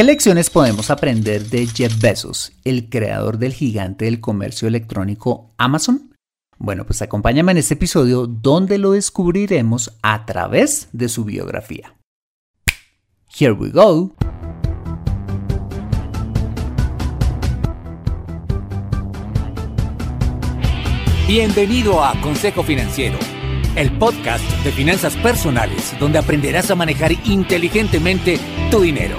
¿Qué lecciones podemos aprender de Jeff Bezos, el creador del gigante del comercio electrónico Amazon? Bueno, pues acompáñame en este episodio donde lo descubriremos a través de su biografía. Here we go. Bienvenido a Consejo Financiero, el podcast de finanzas personales donde aprenderás a manejar inteligentemente tu dinero,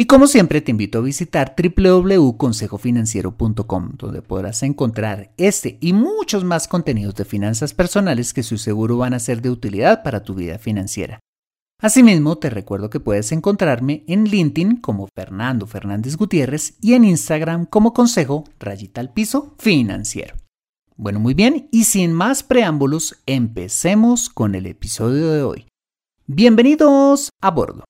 Y como siempre te invito a visitar www.consejofinanciero.com, donde podrás encontrar este y muchos más contenidos de finanzas personales que su seguro van a ser de utilidad para tu vida financiera. Asimismo, te recuerdo que puedes encontrarme en LinkedIn como Fernando Fernández Gutiérrez y en Instagram como Consejo Rayita al Piso Financiero. Bueno, muy bien, y sin más preámbulos, empecemos con el episodio de hoy. Bienvenidos a bordo.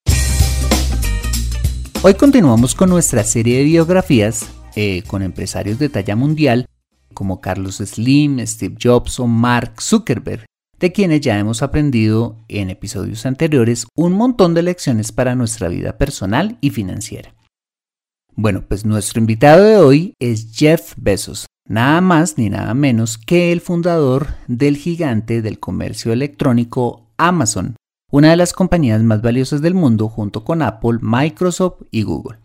Hoy continuamos con nuestra serie de biografías eh, con empresarios de talla mundial como Carlos Slim, Steve Jobs o Mark Zuckerberg, de quienes ya hemos aprendido en episodios anteriores un montón de lecciones para nuestra vida personal y financiera. Bueno, pues nuestro invitado de hoy es Jeff Bezos, nada más ni nada menos que el fundador del gigante del comercio electrónico Amazon, una de las compañías más valiosas del mundo junto con Apple, Microsoft y Google.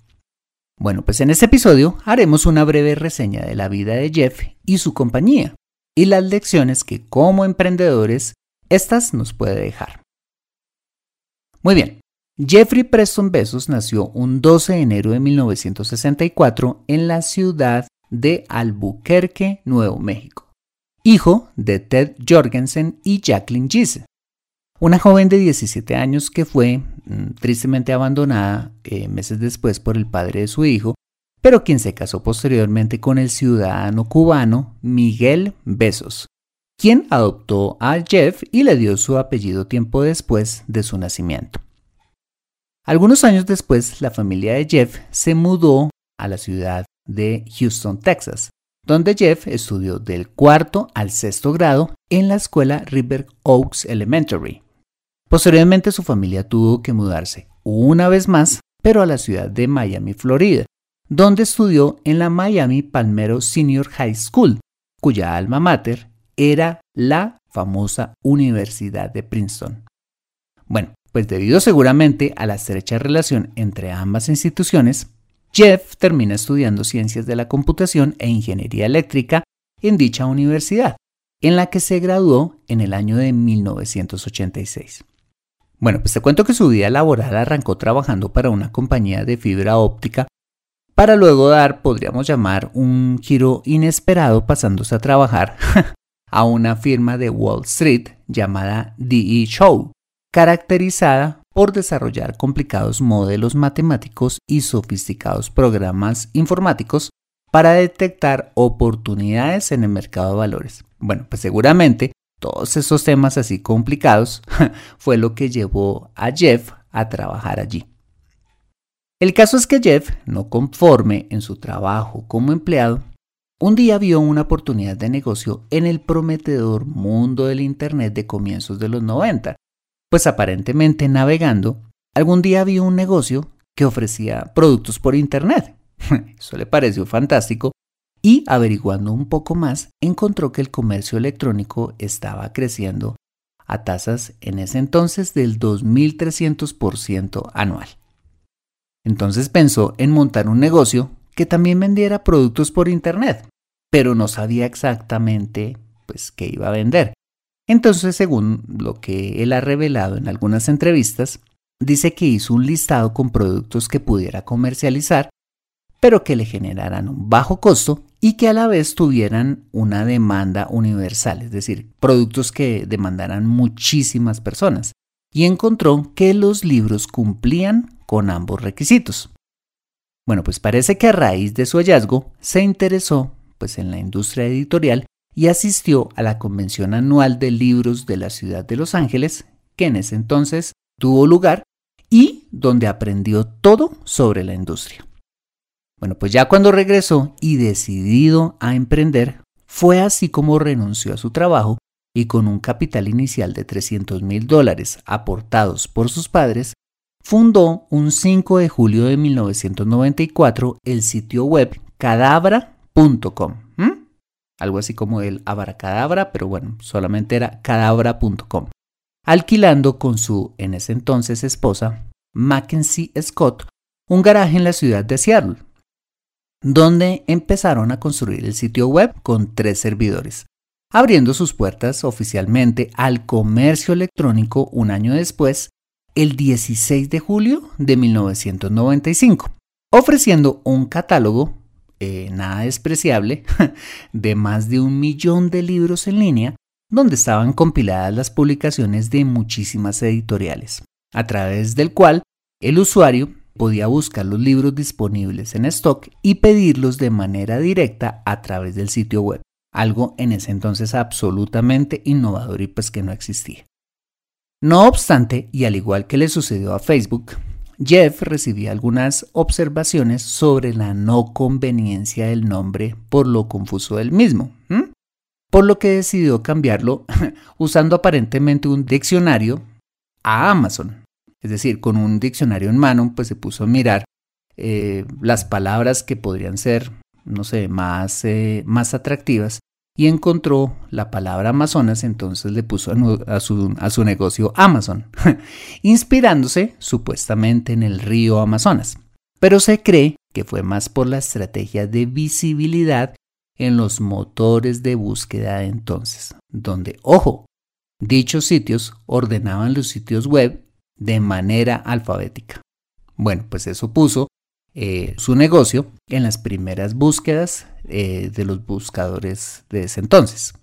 Bueno, pues en este episodio haremos una breve reseña de la vida de Jeff y su compañía, y las lecciones que como emprendedores estas nos puede dejar. Muy bien, Jeffrey Preston Bezos nació un 12 de enero de 1964 en la ciudad de Albuquerque, Nuevo México, hijo de Ted Jorgensen y Jacqueline Gise. Una joven de 17 años que fue mm, tristemente abandonada eh, meses después por el padre de su hijo, pero quien se casó posteriormente con el ciudadano cubano Miguel Besos, quien adoptó a Jeff y le dio su apellido tiempo después de su nacimiento. Algunos años después, la familia de Jeff se mudó a la ciudad de Houston, Texas, donde Jeff estudió del cuarto al sexto grado en la escuela River Oaks Elementary. Posteriormente su familia tuvo que mudarse una vez más, pero a la ciudad de Miami, Florida, donde estudió en la Miami Palmero Senior High School, cuya alma mater era la famosa Universidad de Princeton. Bueno, pues debido seguramente a la estrecha relación entre ambas instituciones, Jeff termina estudiando ciencias de la computación e ingeniería eléctrica en dicha universidad, en la que se graduó en el año de 1986. Bueno, pues te cuento que su vida laboral arrancó trabajando para una compañía de fibra óptica para luego dar, podríamos llamar, un giro inesperado pasándose a trabajar a una firma de Wall Street llamada DE Show, caracterizada por desarrollar complicados modelos matemáticos y sofisticados programas informáticos para detectar oportunidades en el mercado de valores. Bueno, pues seguramente todos esos temas así complicados fue lo que llevó a Jeff a trabajar allí. El caso es que Jeff, no conforme en su trabajo como empleado, un día vio una oportunidad de negocio en el prometedor mundo del Internet de comienzos de los 90, pues aparentemente navegando algún día vio un negocio que ofrecía productos por Internet. Eso le pareció fantástico y averiguando un poco más encontró que el comercio electrónico estaba creciendo a tasas en ese entonces del 2.300% anual. Entonces pensó en montar un negocio que también vendiera productos por Internet, pero no sabía exactamente pues qué iba a vender. Entonces, según lo que él ha revelado en algunas entrevistas, dice que hizo un listado con productos que pudiera comercializar, pero que le generaran un bajo costo y que a la vez tuvieran una demanda universal, es decir, productos que demandaran muchísimas personas. Y encontró que los libros cumplían con ambos requisitos. Bueno, pues parece que a raíz de su hallazgo se interesó pues en la industria editorial y asistió a la convención anual de libros de la ciudad de Los Ángeles, que en ese entonces tuvo lugar y donde aprendió todo sobre la industria. Bueno, pues ya cuando regresó y decidido a emprender, fue así como renunció a su trabajo y con un capital inicial de 300 mil dólares aportados por sus padres, fundó un 5 de julio de 1994 el sitio web cadabra.com. Algo así como el abracadabra, pero bueno, solamente era cadabra.com. Alquilando con su en ese entonces esposa, Mackenzie Scott, un garaje en la ciudad de Seattle, donde empezaron a construir el sitio web con tres servidores, abriendo sus puertas oficialmente al comercio electrónico un año después el 16 de julio de 1995, ofreciendo un catálogo eh, nada despreciable de más de un millón de libros en línea donde estaban compiladas las publicaciones de muchísimas editoriales, a través del cual el usuario podía buscar los libros disponibles en stock y pedirlos de manera directa a través del sitio web, algo en ese entonces absolutamente innovador y pues que no existía. No obstante, y al igual que le sucedió a Facebook, Jeff recibía algunas observaciones sobre la no conveniencia del nombre por lo confuso del mismo, por lo que decidió cambiarlo usando aparentemente un diccionario a Amazon. Es decir, con un diccionario en mano, pues se puso a mirar eh, las palabras que podrían ser, no sé, más, eh, más atractivas y encontró la palabra Amazonas, entonces le puso a, su, negocio Amazon, inspirándose supuestamente en el río Amazonas. Pero se cree que fue más por la estrategia de visibilidad en los motores de búsqueda de entonces, donde, ojo, dichos sitios ordenaban los sitios web de manera alfabética. Bueno, pues eso puso eh, su negocio en las primeras búsquedas eh, de los buscadores de ese entonces.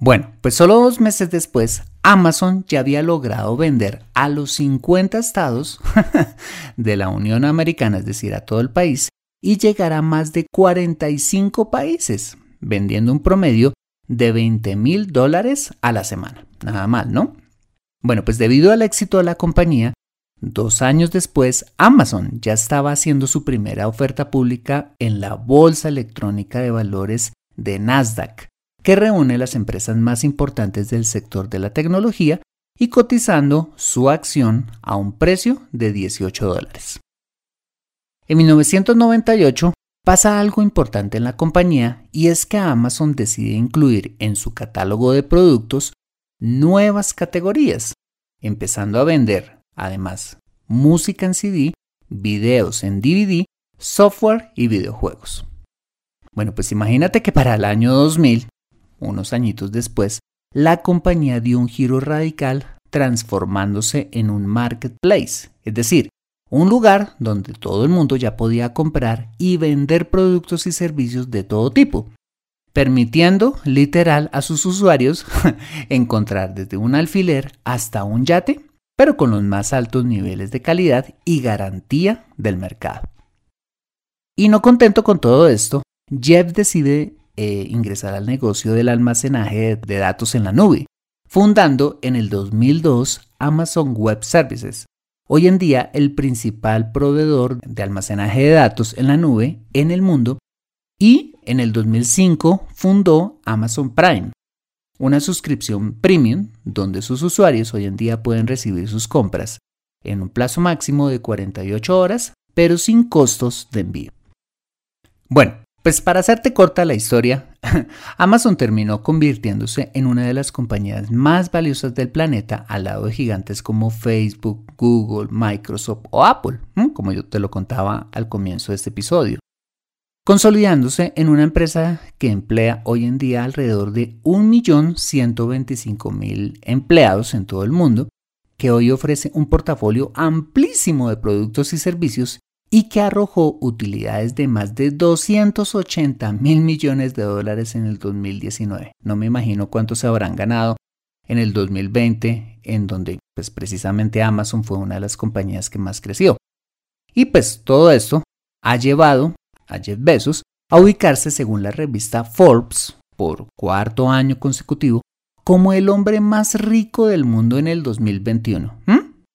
Bueno, pues solo dos meses después, Amazon ya había logrado vender a los 50 estados de la Unión Americana, es decir, a todo el país, y llegar a más de 45 países, vendiendo un promedio de 20 mil dólares a la semana. Nada mal, ¿no? Bueno, pues debido al éxito de la compañía, Dos años después, Amazon ya estaba haciendo su primera oferta pública en la Bolsa Electrónica de Valores de Nasdaq, que reúne las empresas más importantes del sector de la tecnología y cotizando su acción a un precio de 18 dólares. En 1998 pasa algo importante en la compañía y es que Amazon decide incluir en su catálogo de productos nuevas categorías, empezando a vender Además, música en CD, videos en DVD, software y videojuegos. Bueno, pues imagínate que para el año 2000, unos añitos después, la compañía dio un giro radical transformándose en un marketplace, es decir, un lugar donde todo el mundo ya podía comprar y vender productos y servicios de todo tipo, permitiendo literal a sus usuarios encontrar desde un alfiler hasta un yate pero con los más altos niveles de calidad y garantía del mercado. Y no contento con todo esto, Jeff decide eh, ingresar al negocio del almacenaje de datos en la nube, fundando en el 2002 Amazon Web Services, hoy en día el principal proveedor de almacenaje de datos en la nube en el mundo, y en el 2005 fundó Amazon Prime, una suscripción premium donde sus usuarios hoy en día pueden recibir sus compras en un plazo máximo de 48 horas, pero sin costos de envío. Bueno, pues para hacerte corta la historia, Amazon terminó convirtiéndose en una de las compañías más valiosas del planeta al lado de gigantes como Facebook, Google, Microsoft o Apple, como yo te lo contaba al comienzo de este episodio, consolidándose en una empresa que emplea hoy en día alrededor de 1.125.000 empleados en todo el mundo, que hoy ofrece un portafolio amplísimo de productos y servicios y que arrojó utilidades de más de 280 mil millones de dólares en el 2019. No me imagino cuánto se habrán ganado en el 2020, en donde pues precisamente Amazon fue una de las compañías que más creció. Y pues todo esto ha llevado a Jeff Bezos a ubicarse según la revista Forbes por cuarto año consecutivo como el hombre más rico del mundo en el 2021,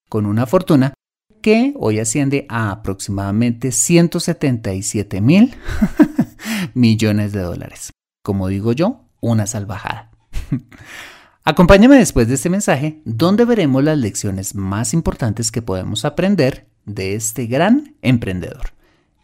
con una fortuna que hoy asciende a aproximadamente 177 mil millones de dólares. Como digo yo, una salvajada. Acompáñame después de este mensaje, donde veremos las lecciones más importantes que podemos aprender de este gran emprendedor.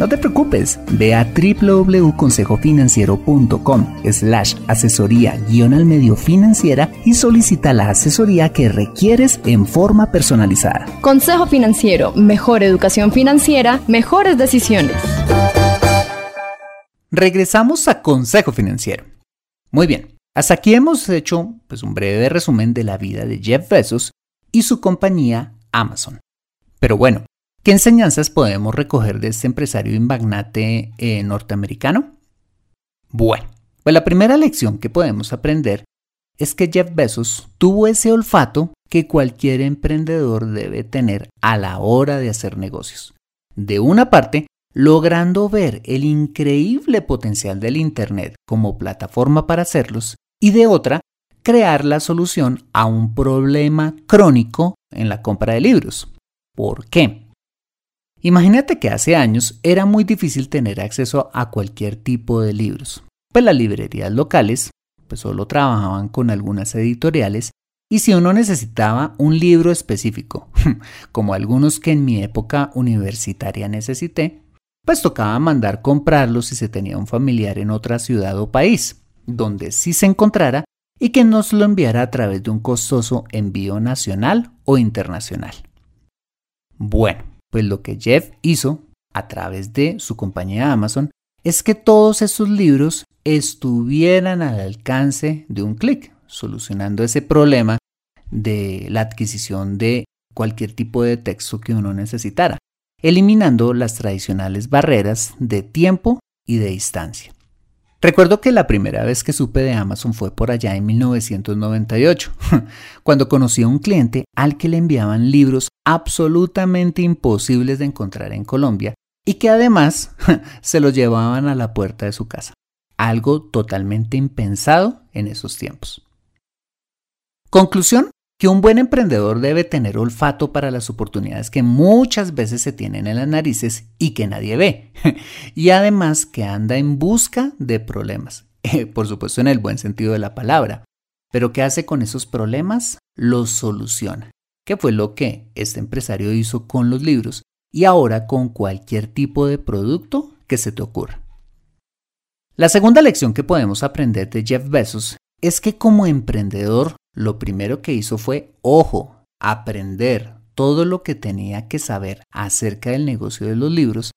no te preocupes, ve a www.consejofinanciero.com slash asesoría guion al medio financiera y solicita la asesoría que requieres en forma personalizada. Consejo Financiero, mejor educación financiera, mejores decisiones. Regresamos a Consejo Financiero. Muy bien, hasta aquí hemos hecho pues, un breve resumen de la vida de Jeff Bezos y su compañía Amazon. Pero bueno, ¿Qué enseñanzas podemos recoger de este empresario y eh, norteamericano? Bueno, pues la primera lección que podemos aprender es que Jeff Bezos tuvo ese olfato que cualquier emprendedor debe tener a la hora de hacer negocios. De una parte, logrando ver el increíble potencial del Internet como plataforma para hacerlos, y de otra, crear la solución a un problema crónico en la compra de libros. ¿Por qué? Imagínate que hace años era muy difícil tener acceso a cualquier tipo de libros, pues las librerías locales pues solo trabajaban con algunas editoriales y si uno necesitaba un libro específico, como algunos que en mi época universitaria necesité, pues tocaba mandar comprarlos si se tenía un familiar en otra ciudad o país, donde sí se encontrara y que nos lo enviara a través de un costoso envío nacional o internacional. Bueno, pues lo que Jeff hizo a través de su compañía Amazon es que todos esos libros estuvieran al alcance de un clic, solucionando ese problema de la adquisición de cualquier tipo de texto que uno necesitara, eliminando las tradicionales barreras de tiempo y de distancia. Recuerdo que la primera vez que supe de Amazon fue por allá en 1998, cuando conocí a un cliente al que le enviaban libros absolutamente imposibles de encontrar en Colombia y que además se los llevaban a la puerta de su casa. Algo totalmente impensado en esos tiempos. Conclusión, que un buen emprendedor debe tener olfato para las oportunidades que muchas veces se tienen en las narices y que nadie ve. y además que anda en busca de problemas. Por supuesto en el buen sentido de la palabra. Pero ¿qué hace con esos problemas? Los soluciona. ¿Qué fue lo que este empresario hizo con los libros y ahora con cualquier tipo de producto que se te ocurra. La segunda lección que podemos aprender de Jeff Bezos es que como emprendedor lo primero que hizo fue, ojo, aprender todo lo que tenía que saber acerca del negocio de los libros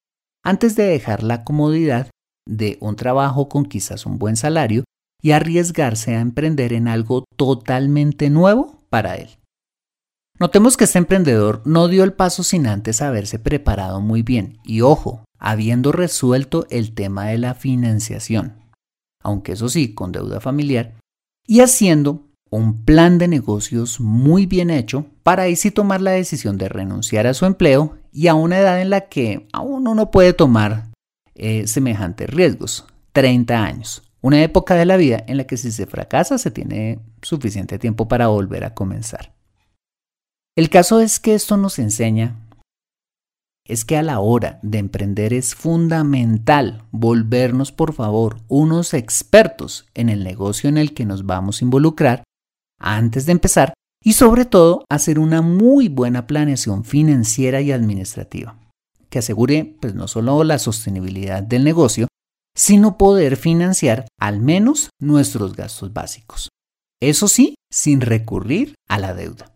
antes de dejar la comodidad de un trabajo con quizás un buen salario y arriesgarse a emprender en algo totalmente nuevo para él. Notemos que este emprendedor no dio el paso sin antes haberse preparado muy bien y ojo, habiendo resuelto el tema de la financiación, aunque eso sí, con deuda familiar, y haciendo un plan de negocios muy bien hecho para ahí sí tomar la decisión de renunciar a su empleo y a una edad en la que aún uno puede tomar eh, semejantes riesgos. 30 años. Una época de la vida en la que si se fracasa se tiene suficiente tiempo para volver a comenzar. El caso es que esto nos enseña es que a la hora de emprender es fundamental volvernos, por favor, unos expertos en el negocio en el que nos vamos a involucrar antes de empezar y sobre todo hacer una muy buena planeación financiera y administrativa que asegure pues no solo la sostenibilidad del negocio, sino poder financiar al menos nuestros gastos básicos. Eso sí, sin recurrir a la deuda.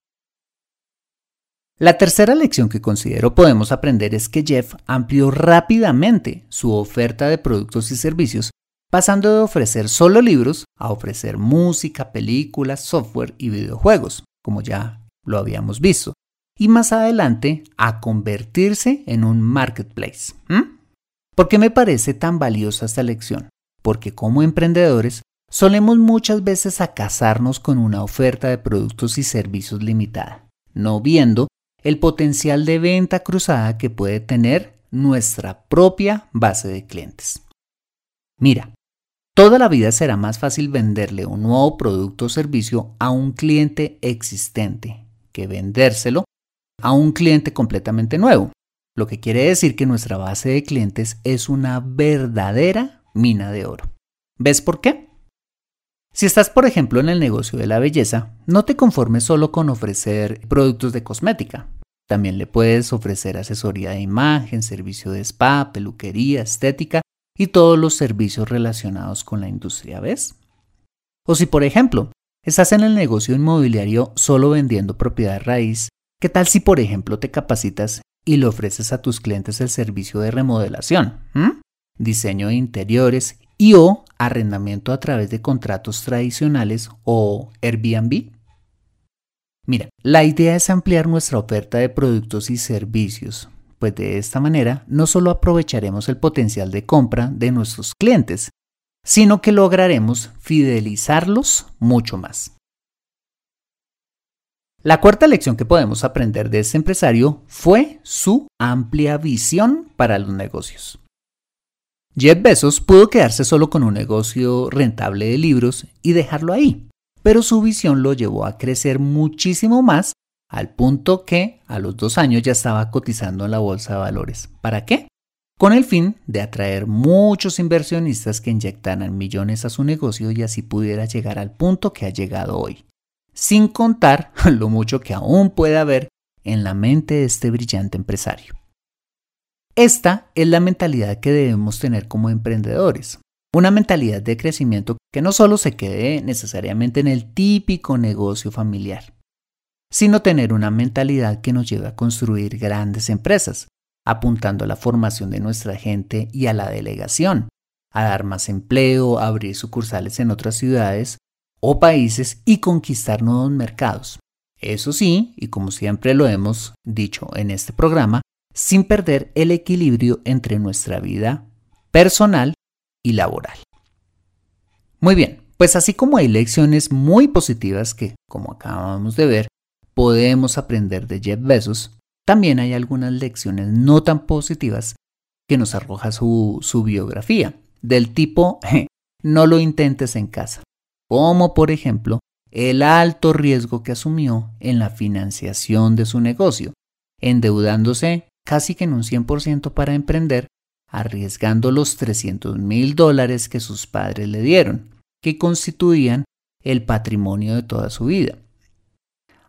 La tercera lección que considero podemos aprender es que Jeff amplió rápidamente su oferta de productos y servicios, pasando de ofrecer solo libros a ofrecer música, películas, software y videojuegos, como ya lo habíamos visto, y más adelante a convertirse en un marketplace. ¿Por qué me parece tan valiosa esta lección? Porque como emprendedores solemos muchas veces a casarnos con una oferta de productos y servicios limitada, no viendo el potencial de venta cruzada que puede tener nuestra propia base de clientes. Mira, toda la vida será más fácil venderle un nuevo producto o servicio a un cliente existente que vendérselo a un cliente completamente nuevo, lo que quiere decir que nuestra base de clientes es una verdadera mina de oro. ¿Ves por qué? Si estás, por ejemplo, en el negocio de la belleza, no te conformes solo con ofrecer productos de cosmética. También le puedes ofrecer asesoría de imagen, servicio de spa, peluquería, estética y todos los servicios relacionados con la industria, ¿ves? O si, por ejemplo, estás en el negocio inmobiliario solo vendiendo propiedad raíz, ¿qué tal si, por ejemplo, te capacitas y le ofreces a tus clientes el servicio de remodelación, diseño de interiores y o arrendamiento a través de contratos tradicionales o Airbnb? Mira, la idea es ampliar nuestra oferta de productos y servicios, pues de esta manera no solo aprovecharemos el potencial de compra de nuestros clientes, sino que lograremos fidelizarlos mucho más. La cuarta lección que podemos aprender de este empresario fue su amplia visión para los negocios. Jeff Bezos pudo quedarse solo con un negocio rentable de libros y dejarlo ahí, pero su visión lo llevó a crecer muchísimo más al punto que a los dos años ya estaba cotizando en la bolsa de valores. ¿Para qué? Con el fin de atraer muchos inversionistas que inyectaran millones a su negocio y así pudiera llegar al punto que ha llegado hoy. Sin contar lo mucho que aún puede haber en la mente de este brillante empresario. Esta es la mentalidad que debemos tener como emprendedores. Una mentalidad de crecimiento que no solo se quede necesariamente en el típico negocio familiar, sino tener una mentalidad que nos lleve a construir grandes empresas, apuntando a la formación de nuestra gente y a la delegación, a dar más empleo, a abrir sucursales en otras ciudades o países y conquistar nuevos mercados. Eso sí, y como siempre lo hemos dicho en este programa, sin perder el equilibrio entre nuestra vida personal y laboral. Muy bien, pues así como hay lecciones muy positivas que, como acabamos de ver, podemos aprender de Jeff Bezos, también hay algunas lecciones no tan positivas que nos arroja su, su biografía, del tipo no lo intentes en casa, como por ejemplo el alto riesgo que asumió en la financiación de su negocio, endeudándose casi que en un 100% para emprender, arriesgando los 300 mil dólares que sus padres le dieron, que constituían el patrimonio de toda su vida.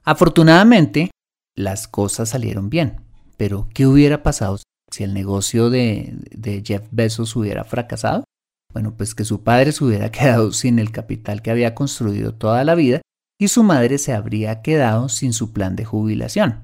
Afortunadamente, las cosas salieron bien, pero ¿qué hubiera pasado si el negocio de, de Jeff Bezos hubiera fracasado? Bueno, pues que su padre se hubiera quedado sin el capital que había construido toda la vida y su madre se habría quedado sin su plan de jubilación.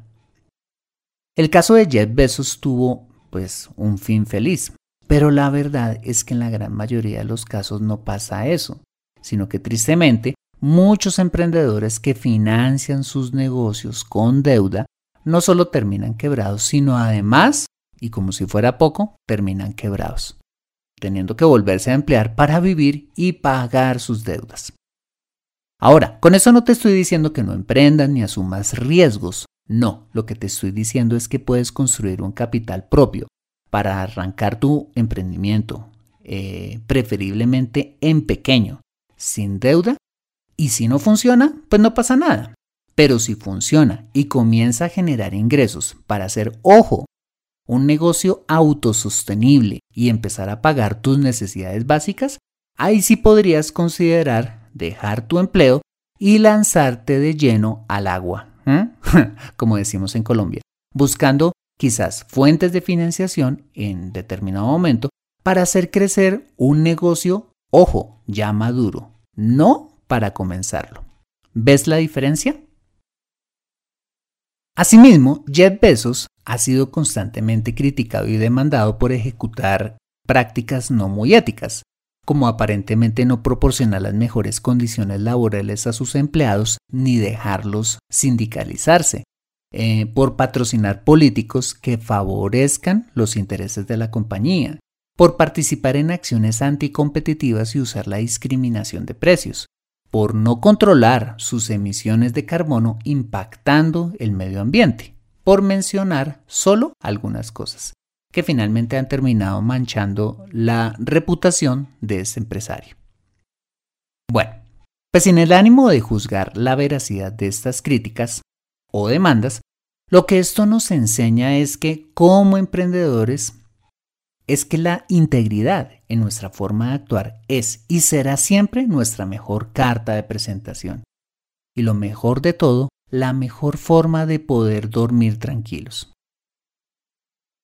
El caso de Jeff Bezos tuvo pues un fin feliz, pero la verdad es que en la gran mayoría de los casos no pasa eso, sino que tristemente muchos emprendedores que financian sus negocios con deuda no solo terminan quebrados, sino además, y como si fuera poco, terminan quebrados, teniendo que volverse a emplear para vivir y pagar sus deudas. Ahora, con eso no te estoy diciendo que no emprendan ni asumas riesgos, no, lo que te estoy diciendo es que puedes construir un capital propio para arrancar tu emprendimiento, eh, preferiblemente en pequeño, sin deuda, y si no funciona, pues no pasa nada. Pero si funciona y comienza a generar ingresos para hacer, ojo, un negocio autosostenible y empezar a pagar tus necesidades básicas, ahí sí podrías considerar dejar tu empleo y lanzarte de lleno al agua, como decimos en Colombia, buscando quizás fuentes de financiación en determinado momento para hacer crecer un negocio, ojo, ya maduro, no para comenzarlo. ¿Ves la diferencia? Asimismo, Jeff Bezos ha sido constantemente criticado y demandado por ejecutar prácticas no muy éticas, como aparentemente no proporcionar las mejores condiciones laborales a sus empleados ni dejarlos sindicalizarse, eh, por patrocinar políticos que favorezcan los intereses de la compañía, por participar en acciones anticompetitivas y usar la discriminación de precios, por no controlar sus emisiones de carbono impactando el medio ambiente, por mencionar solo algunas cosas que finalmente han terminado manchando la reputación de este empresario. Bueno, pues sin el ánimo de juzgar la veracidad de estas críticas o demandas, lo que esto nos enseña es que como emprendedores es que la integridad en nuestra forma de actuar es y será siempre nuestra mejor carta de presentación. Y lo mejor de todo, la mejor forma de poder dormir tranquilos.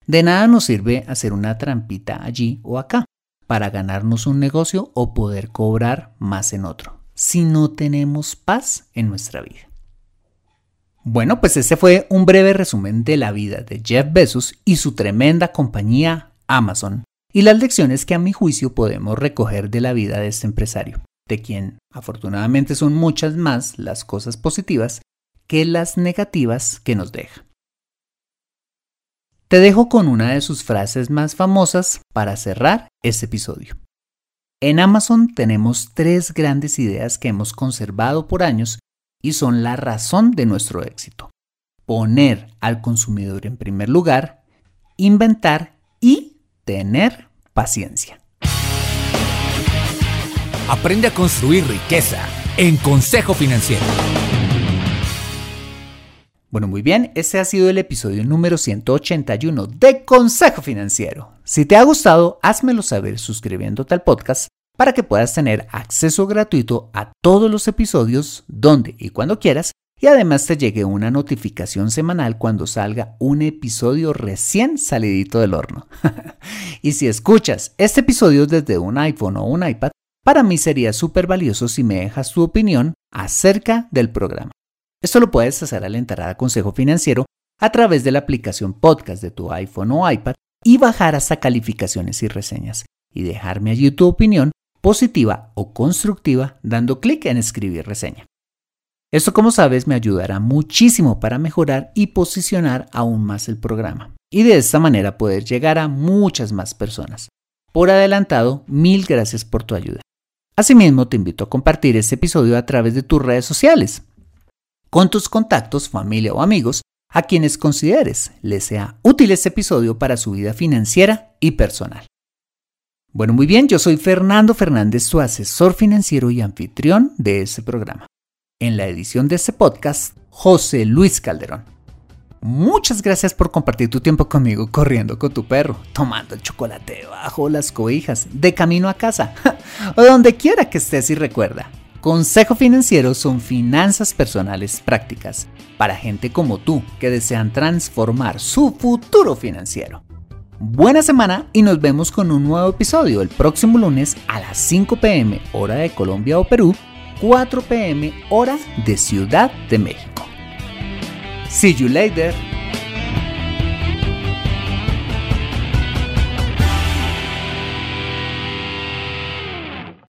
De nada nos sirve hacer una trampita allí o acá para ganarnos un negocio o poder cobrar más en otro, si no tenemos paz en nuestra vida. Bueno, pues ese fue un breve resumen de la vida de Jeff Bezos y su tremenda compañía Amazon, y las lecciones que a mi juicio podemos recoger de la vida de este empresario, de quien afortunadamente son muchas más las cosas positivas que las negativas que nos deja. Te dejo con una de sus frases más famosas para cerrar este episodio. En Amazon tenemos tres grandes ideas que hemos conservado por años y son la razón de nuestro éxito. Poner al consumidor en primer lugar, inventar tener paciencia. Aprende a construir riqueza en Consejo Financiero. Bueno, muy bien, este ha sido el episodio número 181 de Consejo Financiero. Si te ha gustado, házmelo saber suscribiéndote al podcast para que puedas tener acceso gratuito a todos los episodios donde y cuando quieras y además te llegue una notificación semanal cuando salga un episodio recién salidito del horno. y si escuchas este episodio desde un iPhone o un iPad, para mí sería súper valioso si me dejas tu opinión acerca del programa. Esto lo puedes hacer al entrar a Consejo Financiero a través de la aplicación podcast de tu iPhone o iPad y bajar hasta calificaciones y reseñas y dejarme allí tu opinión positiva o constructiva dando clic en escribir reseña. Esto, como sabes, me ayudará muchísimo para mejorar y posicionar aún más el programa y de esta manera poder llegar a muchas más personas. Por adelantado, mil gracias por tu ayuda. Asimismo, te invito a compartir este episodio a través de tus redes sociales, con tus contactos, familia o amigos, a quienes consideres les sea útil este episodio para su vida financiera y personal. Bueno, muy bien, yo soy Fernando Fernández, su asesor financiero y anfitrión de este programa. En la edición de este podcast, José Luis Calderón. Muchas gracias por compartir tu tiempo conmigo corriendo con tu perro, tomando el chocolate bajo las cobijas, de camino a casa o donde quiera que estés y recuerda. Consejo Financiero son finanzas personales prácticas para gente como tú que desean transformar su futuro financiero. Buena semana y nos vemos con un nuevo episodio el próximo lunes a las 5 pm hora de Colombia o Perú 4 pm hora de Ciudad de México. See you later.